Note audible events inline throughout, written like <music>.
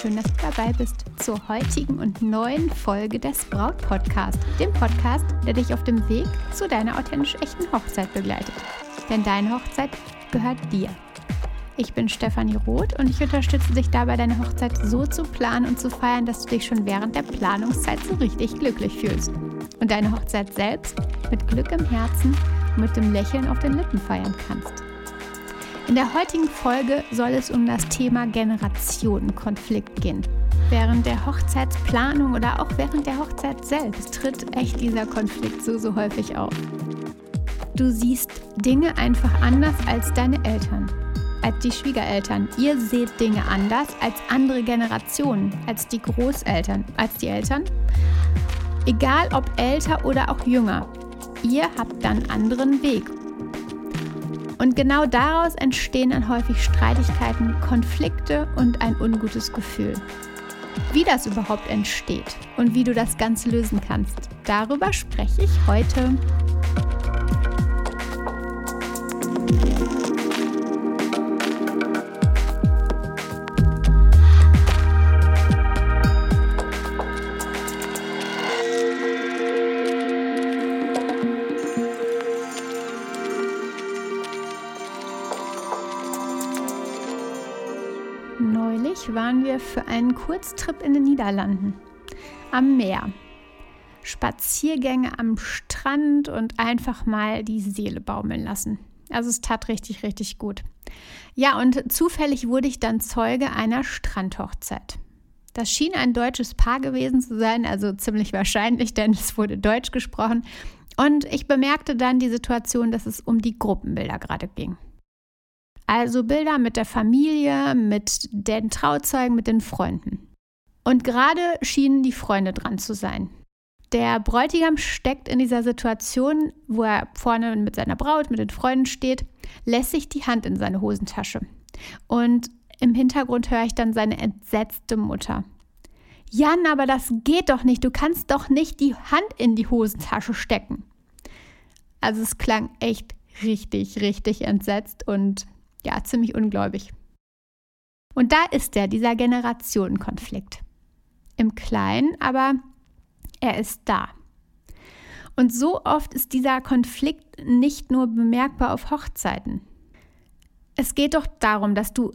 schön, dass du dabei bist zur heutigen und neuen Folge des Braut Podcast, dem Podcast, der dich auf dem Weg zu deiner authentisch echten Hochzeit begleitet. Denn deine Hochzeit gehört dir. Ich bin Stefanie Roth und ich unterstütze dich dabei, deine Hochzeit so zu planen und zu feiern, dass du dich schon während der Planungszeit so richtig glücklich fühlst. Und deine Hochzeit selbst mit Glück im Herzen und mit dem Lächeln auf den Lippen feiern kannst. In der heutigen Folge soll es um das Thema Generationenkonflikt gehen. Während der Hochzeitsplanung oder auch während der Hochzeit selbst tritt echt dieser Konflikt so, so häufig auf. Du siehst Dinge einfach anders als deine Eltern, als die Schwiegereltern. Ihr seht Dinge anders als andere Generationen, als die Großeltern, als die Eltern. Egal ob älter oder auch jünger, ihr habt dann anderen Weg und genau daraus entstehen dann häufig Streitigkeiten, Konflikte und ein ungutes Gefühl. Wie das überhaupt entsteht und wie du das Ganze lösen kannst, darüber spreche ich heute. Kurztrip in den Niederlanden am Meer. Spaziergänge am Strand und einfach mal die Seele baumeln lassen. Also es tat richtig, richtig gut. Ja, und zufällig wurde ich dann Zeuge einer Strandhochzeit. Das schien ein deutsches Paar gewesen zu sein, also ziemlich wahrscheinlich, denn es wurde Deutsch gesprochen. Und ich bemerkte dann die Situation, dass es um die Gruppenbilder gerade ging. Also Bilder mit der Familie, mit den Trauzeugen, mit den Freunden. Und gerade schienen die Freunde dran zu sein. Der Bräutigam steckt in dieser Situation, wo er vorne mit seiner Braut, mit den Freunden steht, lässt sich die Hand in seine Hosentasche. Und im Hintergrund höre ich dann seine entsetzte Mutter. Jan, aber das geht doch nicht. Du kannst doch nicht die Hand in die Hosentasche stecken. Also es klang echt richtig, richtig entsetzt und ja, ziemlich ungläubig. Und da ist er, dieser Generationenkonflikt. Im Kleinen, aber er ist da. Und so oft ist dieser Konflikt nicht nur bemerkbar auf Hochzeiten. Es geht doch darum, dass du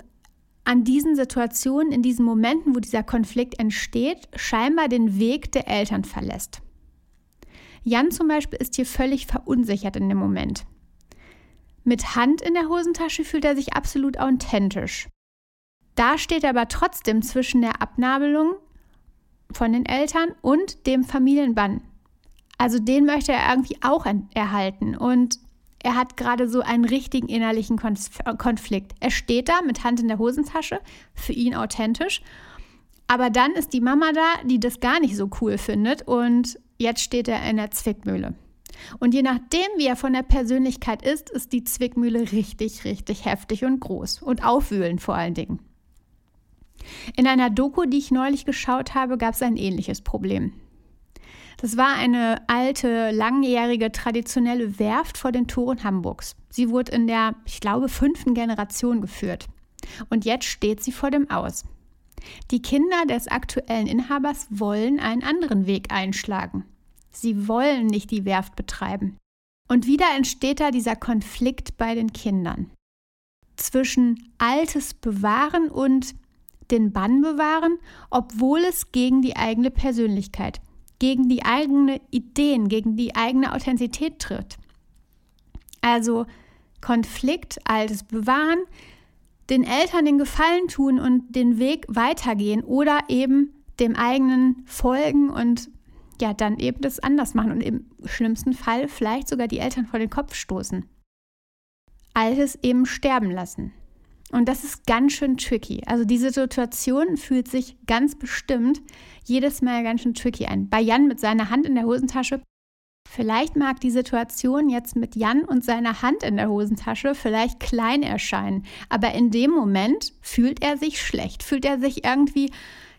an diesen Situationen, in diesen Momenten, wo dieser Konflikt entsteht, scheinbar den Weg der Eltern verlässt. Jan zum Beispiel ist hier völlig verunsichert in dem Moment. Mit Hand in der Hosentasche fühlt er sich absolut authentisch. Da steht er aber trotzdem zwischen der Abnabelung von den Eltern und dem Familienbann. Also den möchte er irgendwie auch erhalten. Und er hat gerade so einen richtigen innerlichen Konflikt. Er steht da mit Hand in der Hosentasche, für ihn authentisch. Aber dann ist die Mama da, die das gar nicht so cool findet. Und jetzt steht er in der Zwickmühle. Und je nachdem, wie er von der Persönlichkeit ist, ist die Zwickmühle richtig, richtig heftig und groß und aufwühlend vor allen Dingen. In einer Doku, die ich neulich geschaut habe, gab es ein ähnliches Problem. Das war eine alte, langjährige, traditionelle Werft vor den Toren Hamburgs. Sie wurde in der, ich glaube, fünften Generation geführt. Und jetzt steht sie vor dem Aus. Die Kinder des aktuellen Inhabers wollen einen anderen Weg einschlagen. Sie wollen nicht die Werft betreiben. Und wieder entsteht da dieser Konflikt bei den Kindern. Zwischen Altes bewahren und den Bann bewahren, obwohl es gegen die eigene Persönlichkeit, gegen die eigenen Ideen, gegen die eigene Authentizität tritt. Also Konflikt, Altes bewahren, den Eltern den Gefallen tun und den Weg weitergehen oder eben dem eigenen folgen und ja, dann eben das anders machen und im schlimmsten Fall vielleicht sogar die Eltern vor den Kopf stoßen. Altes eben sterben lassen. Und das ist ganz schön tricky. Also diese Situation fühlt sich ganz bestimmt jedes Mal ganz schön tricky ein. Bei Jan mit seiner Hand in der Hosentasche. Vielleicht mag die Situation jetzt mit Jan und seiner Hand in der Hosentasche vielleicht klein erscheinen, aber in dem Moment fühlt er sich schlecht, fühlt er sich irgendwie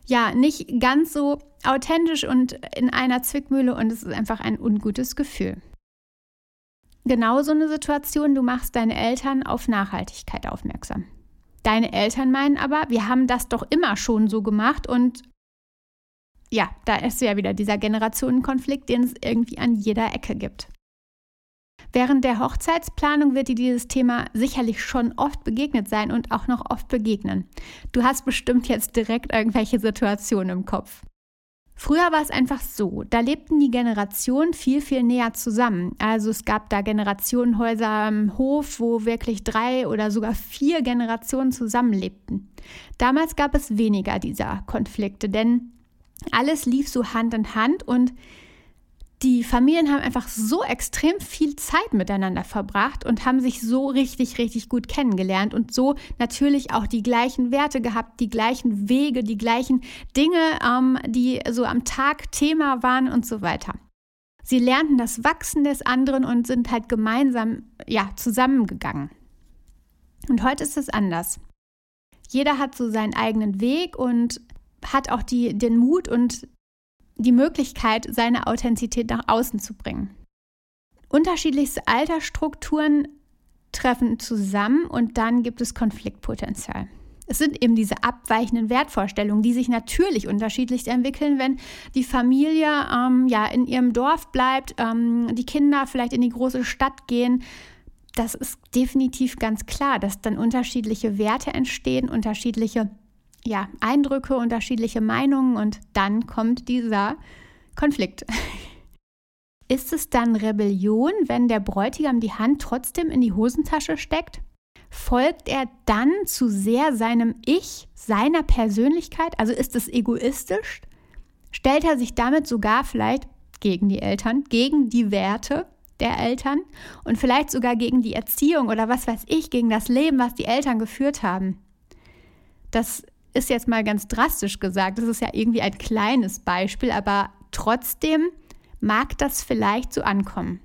ja nicht ganz so authentisch und in einer Zwickmühle und es ist einfach ein ungutes Gefühl. Genau so eine Situation, du machst deine Eltern auf Nachhaltigkeit aufmerksam. Deine Eltern meinen aber, wir haben das doch immer schon so gemacht und ja, da ist ja wieder dieser Generationenkonflikt, den es irgendwie an jeder Ecke gibt. Während der Hochzeitsplanung wird dir dieses Thema sicherlich schon oft begegnet sein und auch noch oft begegnen. Du hast bestimmt jetzt direkt irgendwelche Situationen im Kopf. Früher war es einfach so, da lebten die Generationen viel, viel näher zusammen. Also es gab da Generationenhäuser am Hof, wo wirklich drei oder sogar vier Generationen zusammenlebten. Damals gab es weniger dieser Konflikte, denn alles lief so Hand in Hand und die Familien haben einfach so extrem viel Zeit miteinander verbracht und haben sich so richtig, richtig gut kennengelernt und so natürlich auch die gleichen Werte gehabt, die gleichen Wege, die gleichen Dinge, ähm, die so am Tag Thema waren und so weiter. Sie lernten das Wachsen des anderen und sind halt gemeinsam, ja, zusammengegangen. Und heute ist es anders. Jeder hat so seinen eigenen Weg und hat auch die, den Mut und die Möglichkeit, seine Authentizität nach außen zu bringen. Unterschiedlichste Altersstrukturen treffen zusammen und dann gibt es Konfliktpotenzial. Es sind eben diese abweichenden Wertvorstellungen, die sich natürlich unterschiedlich entwickeln, wenn die Familie ähm, ja in ihrem Dorf bleibt, ähm, die Kinder vielleicht in die große Stadt gehen. Das ist definitiv ganz klar, dass dann unterschiedliche Werte entstehen, unterschiedliche ja, Eindrücke, unterschiedliche Meinungen und dann kommt dieser Konflikt. <laughs> Ist es dann Rebellion, wenn der Bräutigam die Hand trotzdem in die Hosentasche steckt? Folgt er dann zu sehr seinem Ich, seiner Persönlichkeit? Also ist es egoistisch? Stellt er sich damit sogar vielleicht gegen die Eltern, gegen die Werte der Eltern und vielleicht sogar gegen die Erziehung oder was weiß ich, gegen das Leben, was die Eltern geführt haben? Das ist jetzt mal ganz drastisch gesagt, das ist ja irgendwie ein kleines Beispiel, aber trotzdem mag das vielleicht so ankommen.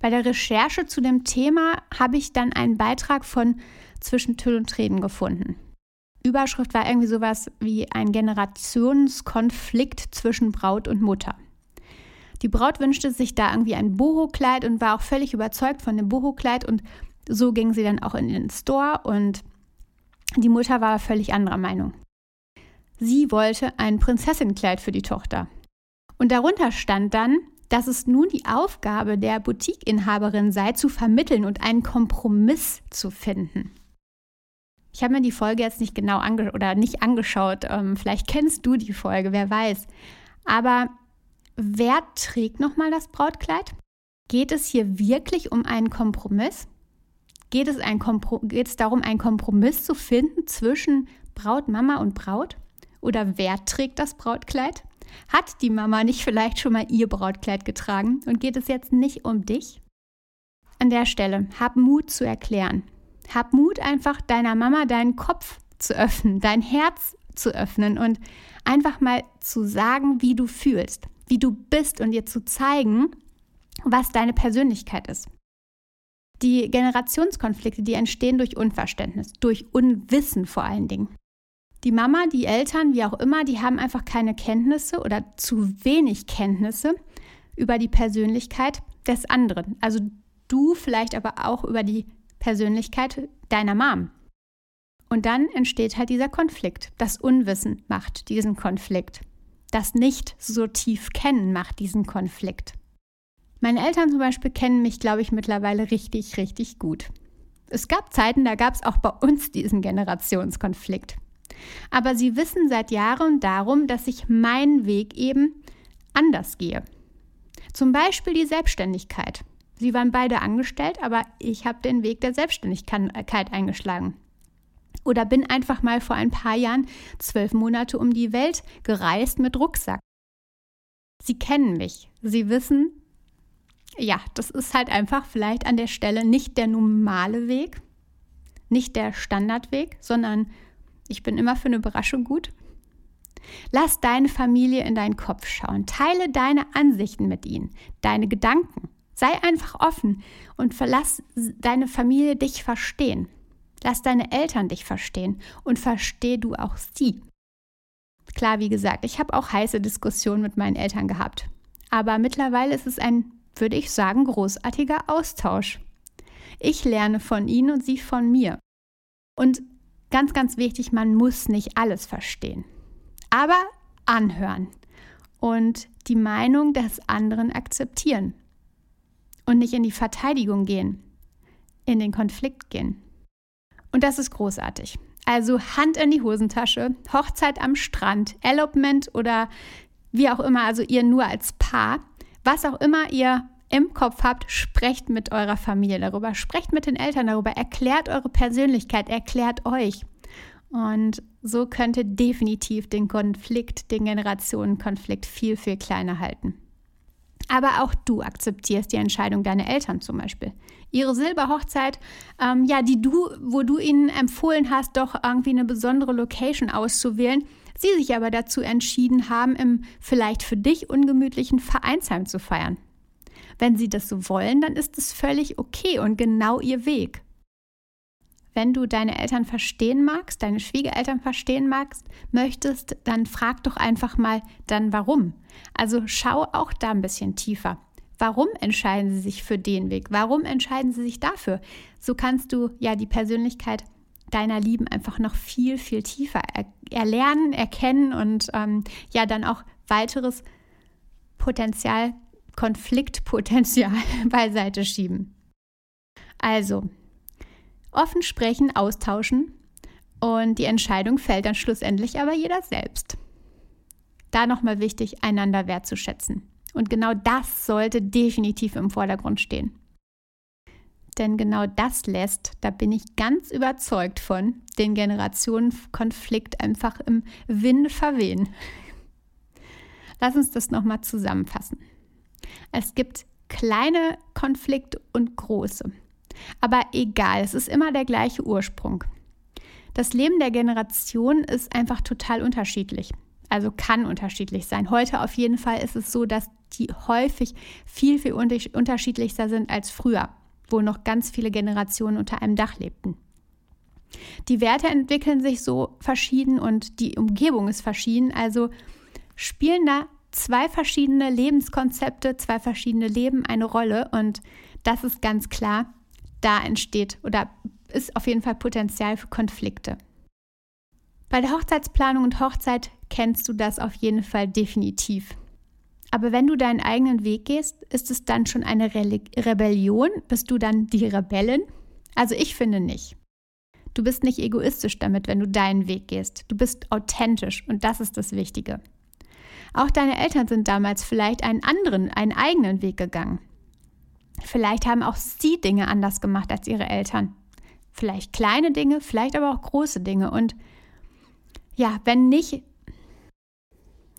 Bei der Recherche zu dem Thema habe ich dann einen Beitrag von Zwischen Tüll und Tränen gefunden. Überschrift war irgendwie sowas wie ein Generationskonflikt zwischen Braut und Mutter. Die Braut wünschte sich da irgendwie ein Boho-Kleid und war auch völlig überzeugt von dem Boho-Kleid und so ging sie dann auch in den Store und die Mutter war völlig anderer Meinung. Sie wollte ein Prinzessinnenkleid für die Tochter. Und darunter stand dann, dass es nun die Aufgabe der Boutiqueinhaberin sei, zu vermitteln und einen Kompromiss zu finden. Ich habe mir die Folge jetzt nicht genau ange oder nicht angeschaut. Ähm, vielleicht kennst du die Folge, wer weiß. Aber wer trägt nochmal das Brautkleid? Geht es hier wirklich um einen Kompromiss? Geht es, geht es darum, einen Kompromiss zu finden zwischen Braut, Mama und Braut? Oder wer trägt das Brautkleid? Hat die Mama nicht vielleicht schon mal ihr Brautkleid getragen und geht es jetzt nicht um dich? An der Stelle, hab Mut zu erklären. Hab Mut, einfach deiner Mama deinen Kopf zu öffnen, dein Herz zu öffnen und einfach mal zu sagen, wie du fühlst, wie du bist und ihr zu zeigen, was deine Persönlichkeit ist. Die Generationskonflikte, die entstehen durch Unverständnis, durch Unwissen vor allen Dingen. Die Mama, die Eltern, wie auch immer, die haben einfach keine Kenntnisse oder zu wenig Kenntnisse über die Persönlichkeit des anderen. Also du vielleicht aber auch über die Persönlichkeit deiner Mom. Und dann entsteht halt dieser Konflikt. Das Unwissen macht diesen Konflikt. Das Nicht so tief kennen macht diesen Konflikt. Meine Eltern zum Beispiel kennen mich, glaube ich, mittlerweile richtig, richtig gut. Es gab Zeiten, da gab es auch bei uns diesen Generationskonflikt. Aber sie wissen seit Jahren darum, dass ich meinen Weg eben anders gehe. Zum Beispiel die Selbstständigkeit. Sie waren beide angestellt, aber ich habe den Weg der Selbstständigkeit eingeschlagen. Oder bin einfach mal vor ein paar Jahren zwölf Monate um die Welt gereist mit Rucksack. Sie kennen mich. Sie wissen, ja, das ist halt einfach vielleicht an der Stelle nicht der normale Weg, nicht der Standardweg, sondern ich bin immer für eine Überraschung gut. Lass deine Familie in deinen Kopf schauen. Teile deine Ansichten mit ihnen, deine Gedanken. Sei einfach offen und verlass deine Familie dich verstehen. Lass deine Eltern dich verstehen und versteh du auch sie. Klar, wie gesagt, ich habe auch heiße Diskussionen mit meinen Eltern gehabt. Aber mittlerweile ist es ein würde ich sagen, großartiger Austausch. Ich lerne von ihnen und sie von mir. Und ganz, ganz wichtig, man muss nicht alles verstehen. Aber anhören und die Meinung des anderen akzeptieren und nicht in die Verteidigung gehen, in den Konflikt gehen. Und das ist großartig. Also Hand in die Hosentasche, Hochzeit am Strand, Elopement oder wie auch immer, also ihr nur als Paar, was auch immer ihr im Kopf habt, sprecht mit eurer Familie darüber, sprecht mit den Eltern darüber, erklärt eure Persönlichkeit, erklärt euch. Und so könnt ihr definitiv den Konflikt, den Generationenkonflikt viel, viel kleiner halten. Aber auch du akzeptierst die Entscheidung deiner Eltern zum Beispiel. Ihre Silberhochzeit, ähm, ja, die du, wo du ihnen empfohlen hast, doch irgendwie eine besondere Location auszuwählen, sie sich aber dazu entschieden haben, im vielleicht für dich ungemütlichen Vereinsheim zu feiern. Wenn sie das so wollen, dann ist es völlig okay und genau ihr Weg. Wenn du deine Eltern verstehen magst, deine Schwiegereltern verstehen magst, möchtest, dann frag doch einfach mal dann warum. Also schau auch da ein bisschen tiefer. Warum entscheiden sie sich für den Weg? Warum entscheiden sie sich dafür? So kannst du ja die Persönlichkeit deiner Lieben einfach noch viel, viel tiefer er erlernen, erkennen und ähm, ja dann auch weiteres Potenzial, Konfliktpotenzial <laughs> beiseite schieben. Also, offen sprechen, austauschen und die Entscheidung fällt dann schlussendlich aber jeder selbst. Da nochmal wichtig, einander wertzuschätzen. Und genau das sollte definitiv im Vordergrund stehen. Denn genau das lässt, da bin ich ganz überzeugt von, den Generationenkonflikt einfach im Wind verwehen. Lass uns das nochmal zusammenfassen. Es gibt kleine Konflikte und große. Aber egal, es ist immer der gleiche Ursprung. Das Leben der Generation ist einfach total unterschiedlich. Also kann unterschiedlich sein. Heute auf jeden Fall ist es so, dass die häufig viel, viel unterschiedlicher sind als früher, wo noch ganz viele Generationen unter einem Dach lebten. Die Werte entwickeln sich so verschieden und die Umgebung ist verschieden. Also spielen da zwei verschiedene Lebenskonzepte, zwei verschiedene Leben eine Rolle. Und das ist ganz klar da entsteht oder ist auf jeden Fall Potenzial für Konflikte. Bei der Hochzeitsplanung und Hochzeit kennst du das auf jeden Fall definitiv. Aber wenn du deinen eigenen Weg gehst, ist es dann schon eine Re Rebellion? Bist du dann die Rebellin? Also ich finde nicht. Du bist nicht egoistisch damit, wenn du deinen Weg gehst. Du bist authentisch und das ist das Wichtige. Auch deine Eltern sind damals vielleicht einen anderen, einen eigenen Weg gegangen. Vielleicht haben auch sie Dinge anders gemacht als ihre Eltern. Vielleicht kleine Dinge, vielleicht aber auch große Dinge. Und ja, wenn nicht,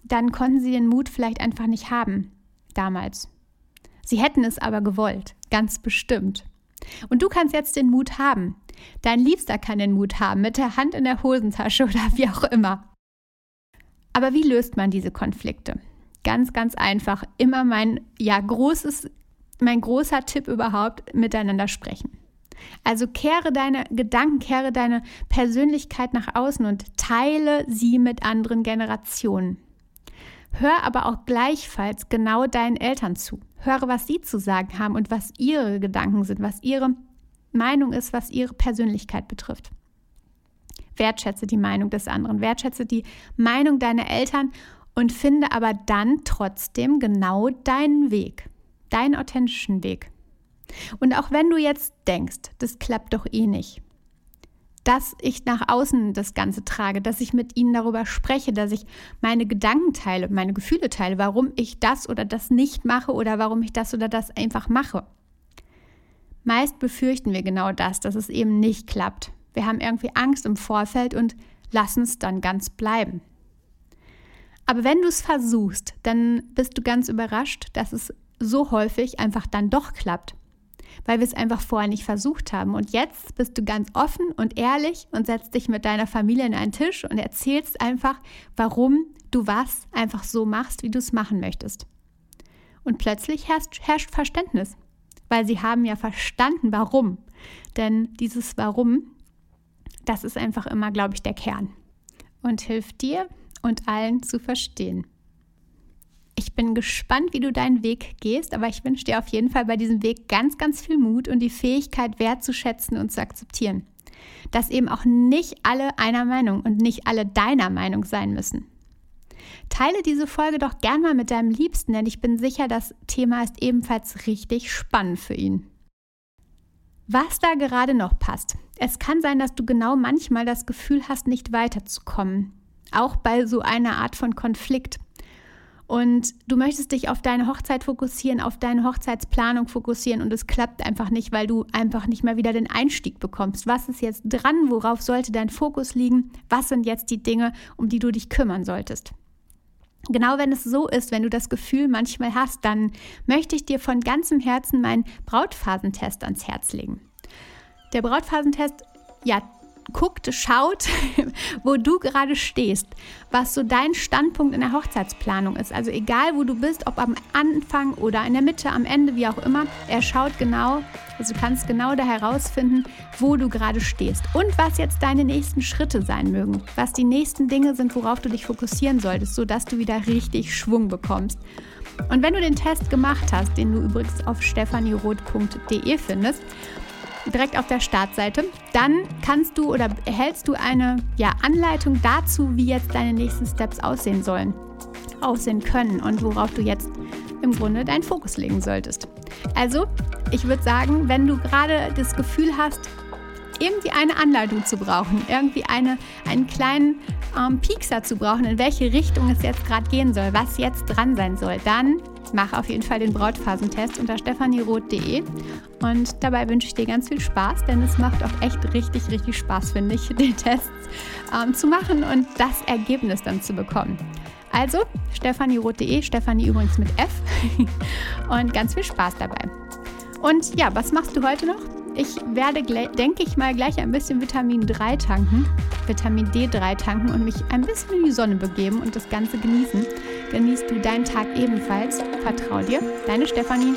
dann konnten sie den Mut vielleicht einfach nicht haben damals. Sie hätten es aber gewollt, ganz bestimmt. Und du kannst jetzt den Mut haben. Dein Liebster kann den Mut haben, mit der Hand in der Hosentasche <laughs> oder wie auch immer. Aber wie löst man diese Konflikte? Ganz, ganz einfach. Immer mein ja großes mein großer Tipp überhaupt, miteinander sprechen. Also kehre deine Gedanken, kehre deine Persönlichkeit nach außen und teile sie mit anderen Generationen. Hör aber auch gleichfalls genau deinen Eltern zu. Höre, was sie zu sagen haben und was ihre Gedanken sind, was ihre Meinung ist, was ihre Persönlichkeit betrifft. Wertschätze die Meinung des anderen, wertschätze die Meinung deiner Eltern und finde aber dann trotzdem genau deinen Weg deinen authentischen Weg. Und auch wenn du jetzt denkst, das klappt doch eh nicht, dass ich nach außen das Ganze trage, dass ich mit ihnen darüber spreche, dass ich meine Gedanken teile, meine Gefühle teile, warum ich das oder das nicht mache oder warum ich das oder das einfach mache. Meist befürchten wir genau das, dass es eben nicht klappt. Wir haben irgendwie Angst im Vorfeld und lassen es dann ganz bleiben. Aber wenn du es versuchst, dann bist du ganz überrascht, dass es so häufig einfach dann doch klappt, weil wir es einfach vorher nicht versucht haben. Und jetzt bist du ganz offen und ehrlich und setzt dich mit deiner Familie an einen Tisch und erzählst einfach, warum du was einfach so machst, wie du es machen möchtest. Und plötzlich herrscht, herrscht Verständnis, weil sie haben ja verstanden, warum. Denn dieses Warum, das ist einfach immer, glaube ich, der Kern und hilft dir und allen zu verstehen. Bin gespannt, wie du deinen Weg gehst, aber ich wünsche dir auf jeden Fall bei diesem Weg ganz, ganz viel Mut und die Fähigkeit wertzuschätzen und zu akzeptieren. dass eben auch nicht alle einer Meinung und nicht alle deiner Meinung sein müssen. Teile diese Folge doch gern mal mit deinem Liebsten, denn ich bin sicher, das Thema ist ebenfalls richtig spannend für ihn. Was da gerade noch passt. Es kann sein, dass du genau manchmal das Gefühl hast, nicht weiterzukommen. Auch bei so einer Art von Konflikt. Und du möchtest dich auf deine Hochzeit fokussieren, auf deine Hochzeitsplanung fokussieren und es klappt einfach nicht, weil du einfach nicht mehr wieder den Einstieg bekommst. Was ist jetzt dran? Worauf sollte dein Fokus liegen? Was sind jetzt die Dinge, um die du dich kümmern solltest? Genau wenn es so ist, wenn du das Gefühl manchmal hast, dann möchte ich dir von ganzem Herzen meinen Brautphasentest ans Herz legen. Der Brautphasentest, ja, guckt, schaut, <laughs> wo du gerade stehst, was so dein Standpunkt in der Hochzeitsplanung ist. Also egal, wo du bist, ob am Anfang oder in der Mitte, am Ende, wie auch immer, er schaut genau, also du kannst genau da herausfinden, wo du gerade stehst und was jetzt deine nächsten Schritte sein mögen, was die nächsten Dinge sind, worauf du dich fokussieren solltest, sodass du wieder richtig Schwung bekommst. Und wenn du den Test gemacht hast, den du übrigens auf stephanieroth.de findest, direkt auf der Startseite. Dann kannst du oder erhältst du eine ja, Anleitung dazu, wie jetzt deine nächsten Steps aussehen sollen, aussehen können und worauf du jetzt im Grunde deinen Fokus legen solltest. Also, ich würde sagen, wenn du gerade das Gefühl hast, irgendwie eine Anleitung zu brauchen, irgendwie eine, einen kleinen ähm, Piekser zu brauchen, in welche Richtung es jetzt gerade gehen soll, was jetzt dran sein soll, dann mach auf jeden Fall den Brautphasentest unter stephanieroth.de und dabei wünsche ich dir ganz viel Spaß, denn es macht auch echt richtig, richtig Spaß, finde ich, <laughs> den Test ähm, zu machen und das Ergebnis dann zu bekommen. Also stephanieroth.de, Stephanie übrigens mit F <laughs> und ganz viel Spaß dabei. Und ja, was machst du heute noch? Ich werde, denke ich mal, gleich ein bisschen Vitamin 3 tanken, Vitamin D3 tanken und mich ein bisschen in die Sonne begeben und das Ganze genießen. Genießt du deinen Tag ebenfalls. Vertrau dir, deine Stefanie.